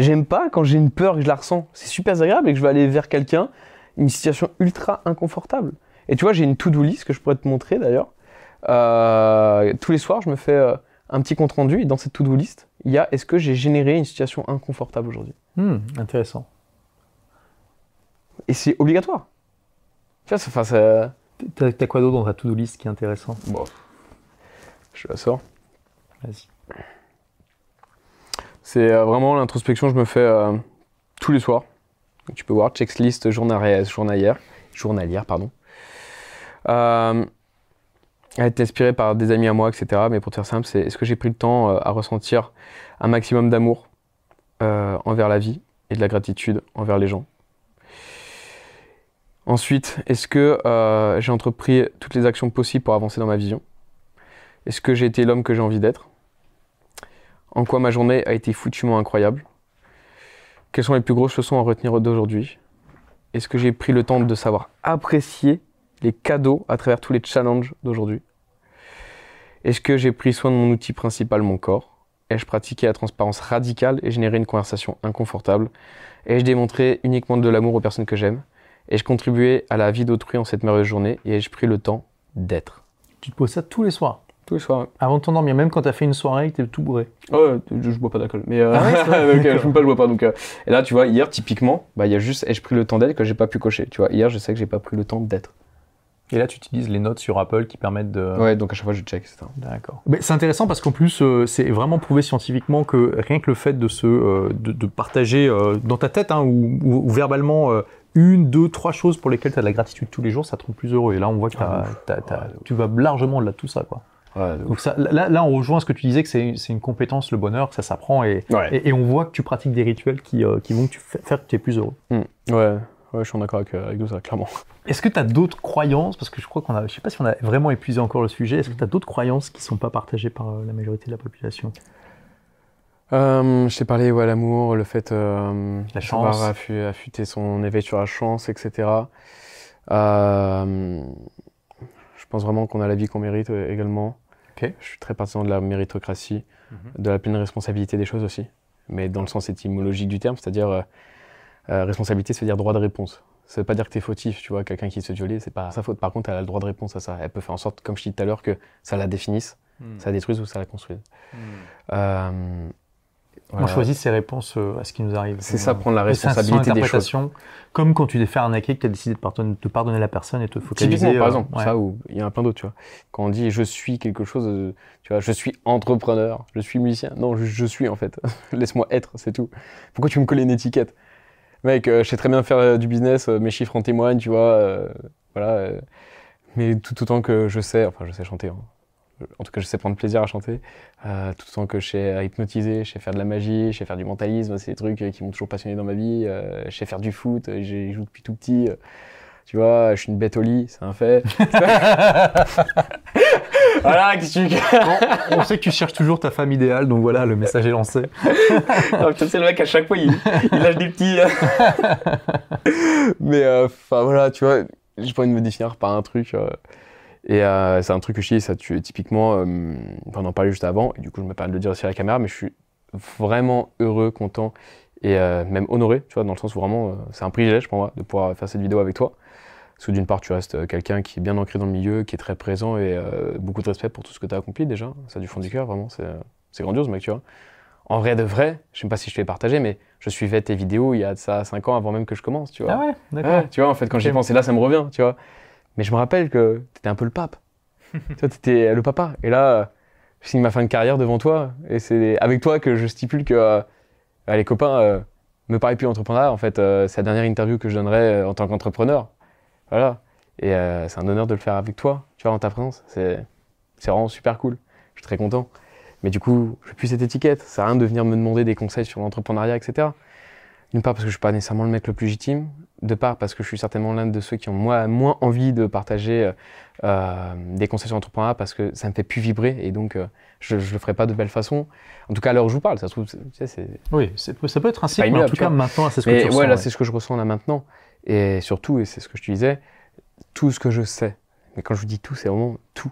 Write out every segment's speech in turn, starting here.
J'aime pas quand j'ai une peur et que je la ressens. C'est super agréable et que je vais aller vers quelqu'un, une situation ultra inconfortable. Et tu vois, j'ai une to-do list que je pourrais te montrer d'ailleurs. Euh, tous les soirs, je me fais euh, un petit compte rendu et dans cette to-do list, il y a est-ce que j'ai généré une situation inconfortable aujourd'hui? Hmm, intéressant. Et c'est obligatoire. Tu vois, ça, enfin, ça- T'as t'as quoi d'autre dans ta to-do list qui est intéressant? Bon. Je la sors. Vas-y. C'est euh, vraiment l'introspection que je me fais euh, tous les soirs. Tu peux voir checklist journalière, journalière, journalière pardon. Euh, elle est inspirée par des amis à moi, etc. Mais pour te faire simple, c'est est-ce que j'ai pris le temps euh, à ressentir un maximum d'amour envers la vie et de la gratitude envers les gens? Ensuite, est-ce que j'ai entrepris toutes les actions possibles pour avancer dans ma vision? Est-ce que j'ai été l'homme que j'ai envie d'être? En quoi ma journée a été foutument incroyable? Quelles sont les plus grosses leçons à retenir d'aujourd'hui? Est-ce que j'ai pris le temps de savoir apprécier les cadeaux à travers tous les challenges d'aujourd'hui? Est-ce que j'ai pris soin de mon outil principal, mon corps? Ai-je pratiqué la transparence radicale et généré une conversation inconfortable? Ai-je démontré uniquement de l'amour aux personnes que j'aime? Ai-je contribué à la vie d'autrui en cette merveilleuse journée? Et ai-je pris le temps d'être? Tu te poses ça tous les soirs? Tous les soirs. Avant de t'endormir, même quand t'as fait une soirée et que t'es tout bourré. Ouais, je, je bois pas d'alcool. Mais euh, Ah ouais, donc, euh, je fume pas, je bois pas. Donc, euh, et là, tu vois, hier, typiquement, bah, il y a juste ai-je pris le temps d'être que j'ai pas pu cocher. Tu vois, hier, je sais que j'ai pas pris le temps d'être. Et là, tu utilises les notes sur Apple qui permettent de. Ouais, donc à chaque fois, je check, etc. D'accord. Mais c'est intéressant parce qu'en plus, euh, c'est vraiment prouvé scientifiquement que rien que le fait de se, euh, de, de partager euh, dans ta tête hein, ou, ou- ou verbalement euh, une, deux, trois choses pour lesquelles tu as de la gratitude tous les jours, ça te rend plus heureux. Et là, on voit que t'as- Ah, t'as- t'as- Ouais, de ouf. tu vas largement au-delà de tout ça, quoi. Ouais. Donc ça, là, là, on rejoint ce que tu disais que c'est une compétence, le bonheur, que ça s'apprend et, Ouais. et, et on voit que tu pratiques des rituels qui, euh, qui vont que tu faire que tu es plus heureux. Hmm. ouais, ouais, je suis en accord avec, euh, avec tout ça, clairement. Est-ce que tu as d'autres croyances? Parce que je crois qu'on a, je sais pas si on a vraiment épuisé encore le sujet. Est-ce que tu as d'autres croyances qui sont pas partagées par euh, la majorité de la population? Euh, je t'ai parlé, ouais, l'amour, le fait euh, La chance. affu- affûter son éveil sur la chance, etc. Euh, je pense vraiment qu'on a la vie qu'on mérite également. Ok. Je suis très partisan de la méritocratie, Mhm. de la pleine responsabilité des choses aussi, mais dans le sens étymologique du terme, c'est-à-dire euh, euh, responsabilité, ça veut dire droit de réponse. Ça veut pas dire que tu es fautif, tu vois, quelqu'un qui se violer, c'est pas sa faute. Par contre, elle a le droit de réponse à ça. Elle peut faire en sorte, comme je dis tout à l'heure, que ça la définisse, ça la détruise ou ça la construise. Euh, On choisit ses réponses euh, à ce qui nous arrive. C'est ça, prendre la responsabilité des choses. Comme quand tu t'es fait arnaquer, que tu as décidé de pardonner, de pardonner la personne et te focaliser. Typiquement, par euh, exemple, ouais. ça ou il y en a plein d'autres, tu vois. Quand on dit je suis quelque chose, euh, tu vois, je suis entrepreneur, je suis musicien. Non, je, je suis en fait. Laisse-moi être, c'est tout. Pourquoi tu me colles une étiquette? Mec, euh, je sais très bien faire euh, du business, euh, mes chiffres en témoignent, tu vois. voilà. mais tout autant que je sais, enfin, je sais chanter. hein. En tout cas, je sais prendre plaisir à chanter. euh, tout autant que je sais hypnotiser, je sais faire de la magie, je sais faire du mentalisme. C'est des trucs qui m'ont toujours passionné dans ma vie. euh, je sais faire du foot, euh, j'ai joue depuis tout petit. euh, tu vois, je suis une bête au lit, c'est un fait. voilà, qu'est-ce que tu veux On sait que tu cherches toujours ta femme idéale, donc voilà, le message est lancé. C'est le mec à chaque fois, il, il lâche des petits. Mais enfin voilà, tu vois, j'ai pas envie de me définir par un truc. Et euh, c'est un truc que je dis, ça, tu, typiquement, euh, on en parlait juste avant, et du coup, je me permets de le dire aussi à la caméra, mais je suis vraiment heureux, content et euh, même honoré, tu vois, dans le sens où vraiment, euh, c'est un privilège pour moi de pouvoir faire cette vidéo avec toi. Parce que d'une part, tu restes quelqu'un qui est bien ancré dans le milieu, qui est très présent et beaucoup de respect pour tout ce que tu as accompli déjà. Ça du fond du cœur, vraiment, c'est grandiose, mec, tu vois. En vrai de vrai, je sais pas si je te l'ai partagé, mais je suivais tes vidéos il y a de ça 5 ans avant même que je commence, tu vois. Ah ouais, d'accord. Ouais, tu vois, en fait, quand j'y pense, et là, ça me revient, tu vois. Mais je me rappelle que t'étais un peu le pape. tu vois, t'étais le papa. Et là, je signe ma fin de carrière devant toi. Et c'est avec toi que je stipule que euh, les copains euh, me parlaient plus d'entrepreneuriat. En fait, euh, c'est la dernière interview que je donnerai euh, en tant qu'entrepreneur. Voilà. Et c'est un honneur de le faire avec toi, tu vois, en ta présence. C'est vraiment super cool. Je suis très content. Mais du coup, je n'ai plus cette étiquette. Ça sert à rien de venir me demander des conseils sur l'entrepreneuriat, etc. D'une part parce que je suis pas nécessairement le mec le plus légitime, de part parce que je suis certainement l'un de ceux qui ont moins, moins envie de partager euh, euh, des conseils sur l'entrepreneuriat parce que ça me fait plus vibrer et donc euh, je, je le ferai pas de belle façon. En tout cas, à l'heure où je vous parle, ça se trouve, c'est- tu sais, c'est. Oui, ça peut être un cycle, mais en tout cas, maintenant, c'est ce que Mais tu ouais, ressens. là, ouais. c'est ce que je ressens là maintenant. Et surtout, et c'est ce que je te disais, tout ce que je sais, mais quand je vous dis tout, c'est vraiment tout.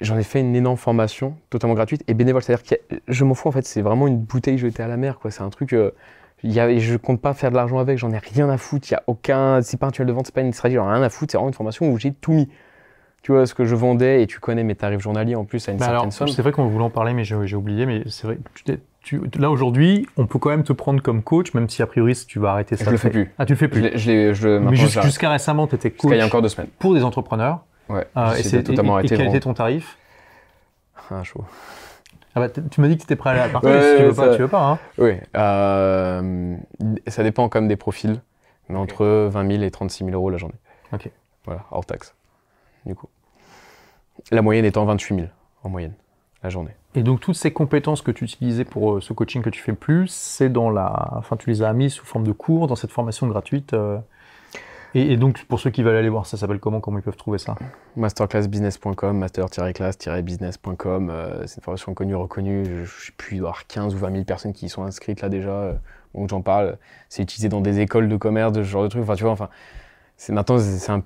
J'en ai fait une énorme formation, totalement gratuite et bénévole. C'est-à-dire que je m'en fous en fait, c'est vraiment une bouteille jetée à la mer. quoi. C'est un truc. euh, y a, je compte pas faire de l'argent avec, j'en ai rien à foutre. Il y a aucun. C'est pas un tunnel de vente, c'est pas une stratégie, j'en ai rien à foutre. C'est vraiment une formation où j'ai tout mis. Tu vois ce que je vendais et tu connais mes tarifs journaliers en plus à une Bah certaine alors, somme. c'est vrai qu'on voulait en parler, mais j'ai oublié. Mais c'est vrai, tu tu- là aujourd'hui, on peut quand même te prendre comme coach, même si a priori tu vas arrêter ça. Je le fais plus. Ah, tu le fais plus. je je mais jusqu'à récemment, tu étais Jusqu'à coach il y a encore deux semaines. pour des entrepreneurs. Ouais. Euh, et, J'essaie c'est- de totalement et- et arrêter. quel était ton tarif? Ah, chaud. ah bah, Tu m'as dit que tu étais prêt à la partager. Ouais, si tu veux pas, tu veux pas. Hein. Oui. euh, ça dépend quand même des profils, mais entre 20 000 et 36 000 euros la journée. Ok. Voilà, hors taxe. Du coup. La moyenne étant 28 000 en moyenne la journée. Et donc toutes ces compétences que tu utilisais pour euh, ce coaching que tu fais plus, c'est dans la, enfin tu les as mis sous forme de cours dans cette formation gratuite. euh, Et, et donc pour ceux qui veulent aller voir, ça s'appelle comment? Comment ils peuvent trouver ça? Masterclassbusiness.com, master-class-business.com. euh, c'est une formation connue, reconnue. Je, je sais plus, il doit y avoir 15 ou 20 000 personnes qui y sont inscrites là déjà. euh, donc j'en parle. C'est utilisé dans des écoles de commerce, de ce genre de trucs. Enfin, tu vois, enfin, c'est maintenant, c'est un,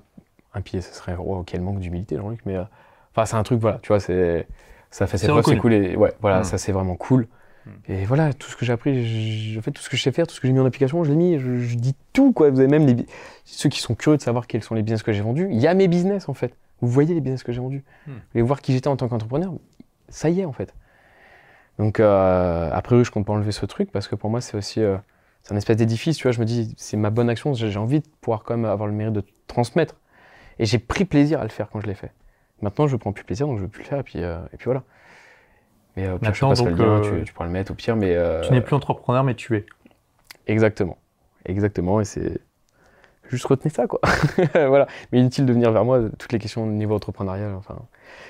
un pied. Ce serait, oh, quel manque d'humilité, Jean-Luc. Mais, euh, enfin, c'est un truc, voilà, tu vois, c'est, ça fait ses C'est preuves, c'est cool. Et, ouais, voilà, Mm. ça c'est vraiment cool. Et voilà, tout ce que j'ai appris, je fais tout ce que je sais faire, tout ce que j'ai mis en application, je l'ai mis, je, je dis tout, quoi. Vous avez même les, ceux qui sont curieux de savoir quels sont les business que j'ai vendus. Il y a mes business, en fait. Vous voyez les business que j'ai vendus. Hmm. Vous voulez voir qui j'étais en tant qu'entrepreneur. Ça y est, en fait. Donc, euh, a priori, je compte pas enlever ce truc parce que pour moi, c'est aussi, euh, c'est un espèce d'édifice, tu vois. Je me dis, c'est ma bonne action, j'ai j'ai envie de pouvoir quand même avoir le mérite de transmettre. Et j'ai pris plaisir à le faire quand je l'ai fait. Maintenant, je prends plus plaisir, donc je veux plus le faire, et puis, euh, et puis voilà. Mais euh, au pire, je te Maintenant, le lien, euh, tu, tu pourras le mettre au pire, mais. euh, Tu n'es plus entrepreneur, mais tu es. Exactement. Exactement, et c'est. Juste retenez ça, quoi. voilà. Mais inutile de venir vers moi, toutes les questions au niveau entrepreneurial, enfin.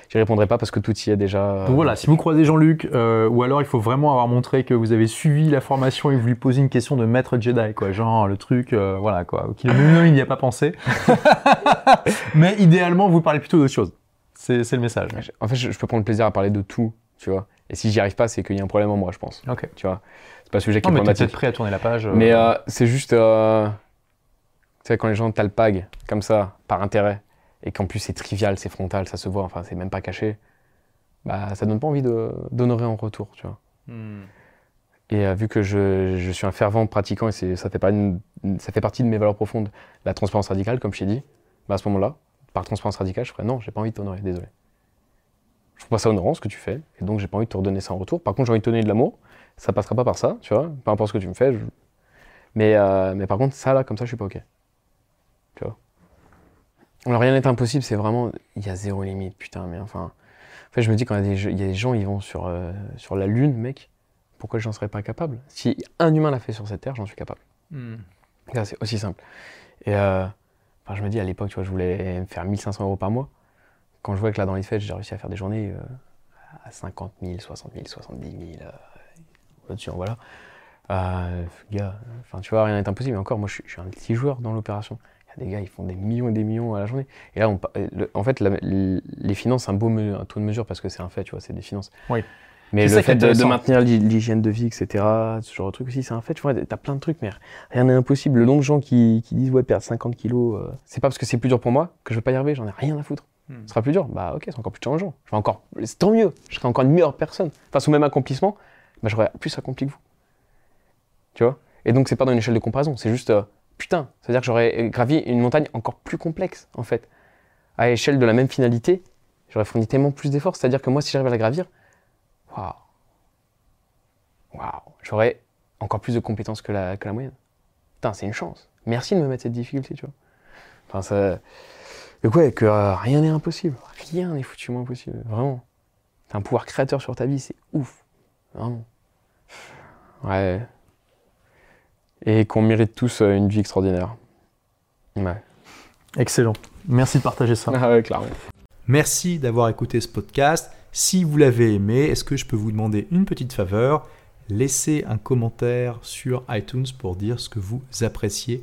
J'y répondrai pas parce que tout y est déjà. Donc voilà, si vous croisez Jean-Luc, euh, ou alors il faut vraiment avoir montré que vous avez suivi la formation et vous lui posez une question de maître Jedi, quoi. Genre le truc, euh, voilà, quoi. Qu'il il n'y a pas pensé. mais idéalement, vous parlez plutôt d'autre chose. C'est c'est le message. En fait, je, je peux prendre plaisir à parler de tout, tu vois. Et si j'y arrive pas, c'est qu'il y a un problème en moi, je pense. Ok. Tu vois. C'est pas un sujet qui Non, est mais t'es peut-être prêt à tourner la page. euh, Mais euh, c'est juste. euh, Tu sais, quand les gens t'alpaguent comme ça, par intérêt, et qu'en plus c'est trivial, c'est frontal, ça se voit, enfin, c'est même pas caché, bah, ça donne pas envie de- d'honorer en retour, tu vois. hmm. Et euh, vu que je, je suis un fervent pratiquant et c'est- ça fait, pas une- ça fait partie de mes valeurs profondes, la transparence radicale, comme je t'ai dit, bah à ce moment-là, par transparence radicale, je ferais non, j'ai pas envie de t'honorer, désolé. Je trouve pas ça honorant ce que tu fais, et donc j'ai pas envie de te redonner ça en retour. Par contre, j'ai envie de te donner de l'amour, ça passera pas par ça, tu vois, peu importe ce que tu me fais. je- Mais, euh, mais par contre, ça là, comme ça, je suis pas ok. Tu vois. Alors rien n'est impossible, c'est vraiment. Il y a zéro limite, putain, mais enfin. En fait, je me dis, quand il y y a des gens, ils vont sur, euh, sur la Lune, mec, pourquoi j'en serais pas capable? Si un humain l'a fait sur cette terre, j'en suis capable. Là, C'est aussi simple. Et euh, enfin, je me dis, à l'époque, tu vois, je voulais me faire 1500 euros par mois. Quand je vois que là, dans les fêtes, j'ai réussi à faire des journées euh, à 50 000, 60 000, 70 000, euh, au-dessus, voilà. Euh, gars, enfin, tu vois, rien n'est impossible. Et encore, moi, je suis, je suis un petit joueur dans l'opération. Il y a des gars, ils font des millions et des millions à la journée. Et là, on, le- en fait, la- les finances, c'est un beau me- un taux de mesure parce que c'est un fait, tu vois, c'est des finances. Oui. Mais le fait de, de maintenir l'hy- l'hygiène de vie, etc., ce genre de truc aussi, c'est un fait. Tu vois, t'as plein de trucs, mais rien n'est impossible. Le nombre de gens qui, qui disent, ouais, perdre 50 kilos, euh, c'est pas parce que c'est plus dur pour moi que je vais pas y arriver, j'en ai rien à foutre. Hmm. Ce sera plus dur. Bah, ok, c'est encore plus challengeant. Je vais encore, c'est tant mieux. Je serai encore une meilleure personne. Face au même accomplissement, bah, j'aurai plus accompli que vous. Tu vois? Et donc, c'est pas dans une échelle de comparaison, c'est juste, euh, putain, c'est-à-dire que j'aurais gravi une montagne encore plus complexe, en fait. À l'échelle de la même finalité, j'aurais fourni tellement plus d'efforts. C'est-à-dire que moi, si j'arrive à la gravir, waouh, waouh, j'aurais encore plus de compétences que la, que la moyenne. Putain, c'est une chance. Merci de me mettre cette difficulté, tu vois. Enfin, ça. Ouais, que euh, rien n'est impossible. Rien n'est foutument impossible. Vraiment. T'as un pouvoir créateur sur ta vie, c'est ouf. Vraiment. Ouais. Et qu'on mérite tous euh, une vie extraordinaire. Ouais. Excellent. Merci de partager ça. Ah ouais, clairement. Merci d'avoir écouté ce podcast. Si vous l'avez aimé, est-ce que je peux vous demander une petite faveur? Laissez un commentaire sur iTunes pour dire ce que vous appréciez